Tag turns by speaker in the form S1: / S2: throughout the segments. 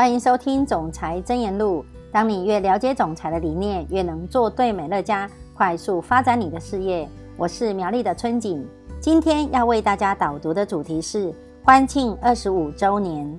S1: 欢迎收听《总裁真言录》。当你越了解总裁的理念，越能做对美乐家，快速发展你的事业。我是苗栗的春景，今天要为大家导读的主题是欢庆二十五周年。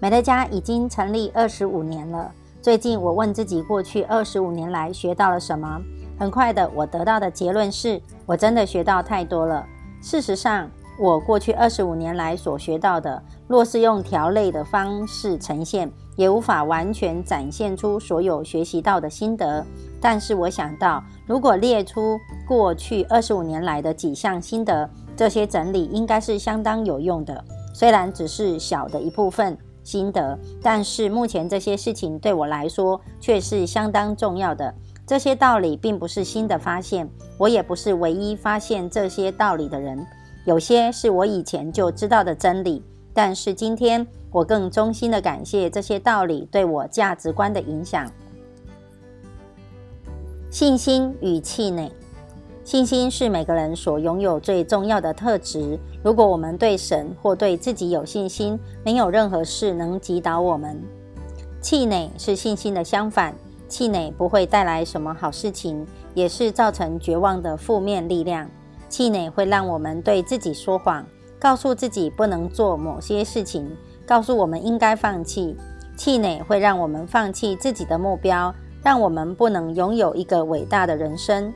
S1: 美乐家已经成立二十五年了。最近我问自己，过去二十五年来学到了什么？很快的，我得到的结论是，我真的学到太多了。事实上，我过去二十五年来所学到的，若是用条类的方式呈现，也无法完全展现出所有学习到的心得。但是我想到，如果列出过去二十五年来的几项心得，这些整理应该是相当有用的。虽然只是小的一部分心得，但是目前这些事情对我来说却是相当重要的。这些道理并不是新的发现，我也不是唯一发现这些道理的人。有些是我以前就知道的真理，但是今天我更衷心的感谢这些道理对我价值观的影响。信心与气馁，信心是每个人所拥有最重要的特质。如果我们对神或对自己有信心，没有任何事能击倒我们。气馁是信心的相反，气馁不会带来什么好事情，也是造成绝望的负面力量。气馁会让我们对自己说谎，告诉自己不能做某些事情，告诉我们应该放弃。气馁会让我们放弃自己的目标，让我们不能拥有一个伟大的人生。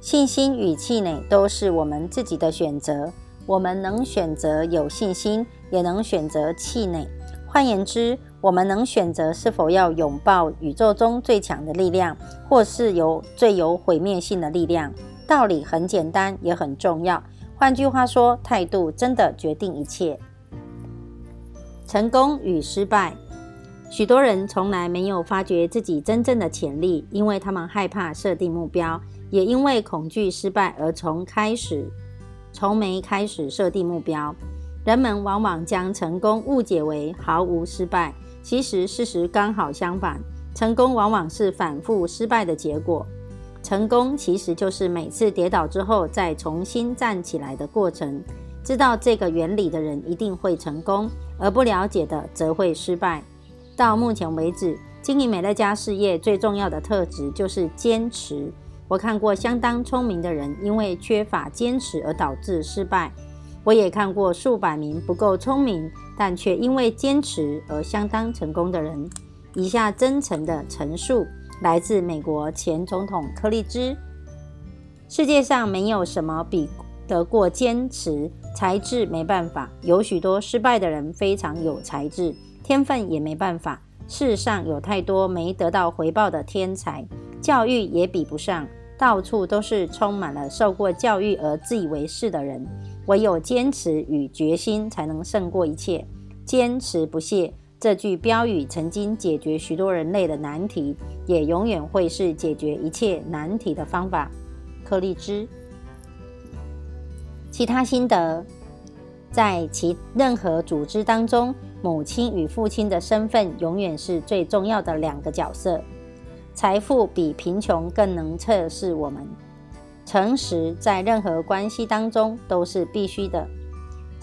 S1: 信心与气馁都是我们自己的选择，我们能选择有信心，也能选择气馁。换言之，我们能选择是否要拥抱宇宙中最强的力量，或是有最有毁灭性的力量。道理很简单，也很重要。换句话说，态度真的决定一切。成功与失败，许多人从来没有发掘自己真正的潜力，因为他们害怕设定目标，也因为恐惧失败而从开始从没开始设定目标。人们往往将成功误解为毫无失败，其实事实刚好相反，成功往往是反复失败的结果。成功其实就是每次跌倒之后再重新站起来的过程。知道这个原理的人一定会成功，而不了解的则会失败。到目前为止，经营美乐家事业最重要的特质就是坚持。我看过相当聪明的人因为缺乏坚持而导致失败，我也看过数百名不够聪明但却因为坚持而相当成功的人。以下真诚的陈述。来自美国前总统柯立芝。世界上没有什么比得过坚持，才智没办法。有许多失败的人非常有才智，天分也没办法。世上有太多没得到回报的天才，教育也比不上。到处都是充满了受过教育而自以为是的人。唯有坚持与决心，才能胜过一切。坚持不懈。这句标语曾经解决许多人类的难题，也永远会是解决一切难题的方法。柯立芝。其他心得，在其任何组织当中，母亲与父亲的身份永远是最重要的两个角色。财富比贫穷更能测试我们。诚实在任何关系当中都是必须的。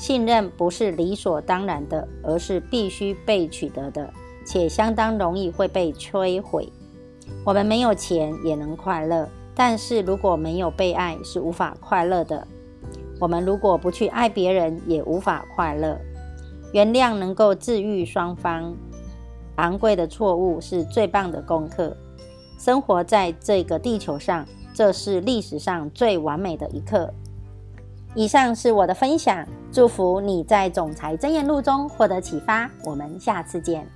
S1: 信任不是理所当然的，而是必须被取得的，且相当容易会被摧毁。我们没有钱也能快乐，但是如果没有被爱，是无法快乐的。我们如果不去爱别人，也无法快乐。原谅能够治愈双方。昂贵的错误是最棒的功课。生活在这个地球上，这是历史上最完美的一刻。以上是我的分享，祝福你在《总裁真言录》中获得启发。我们下次见。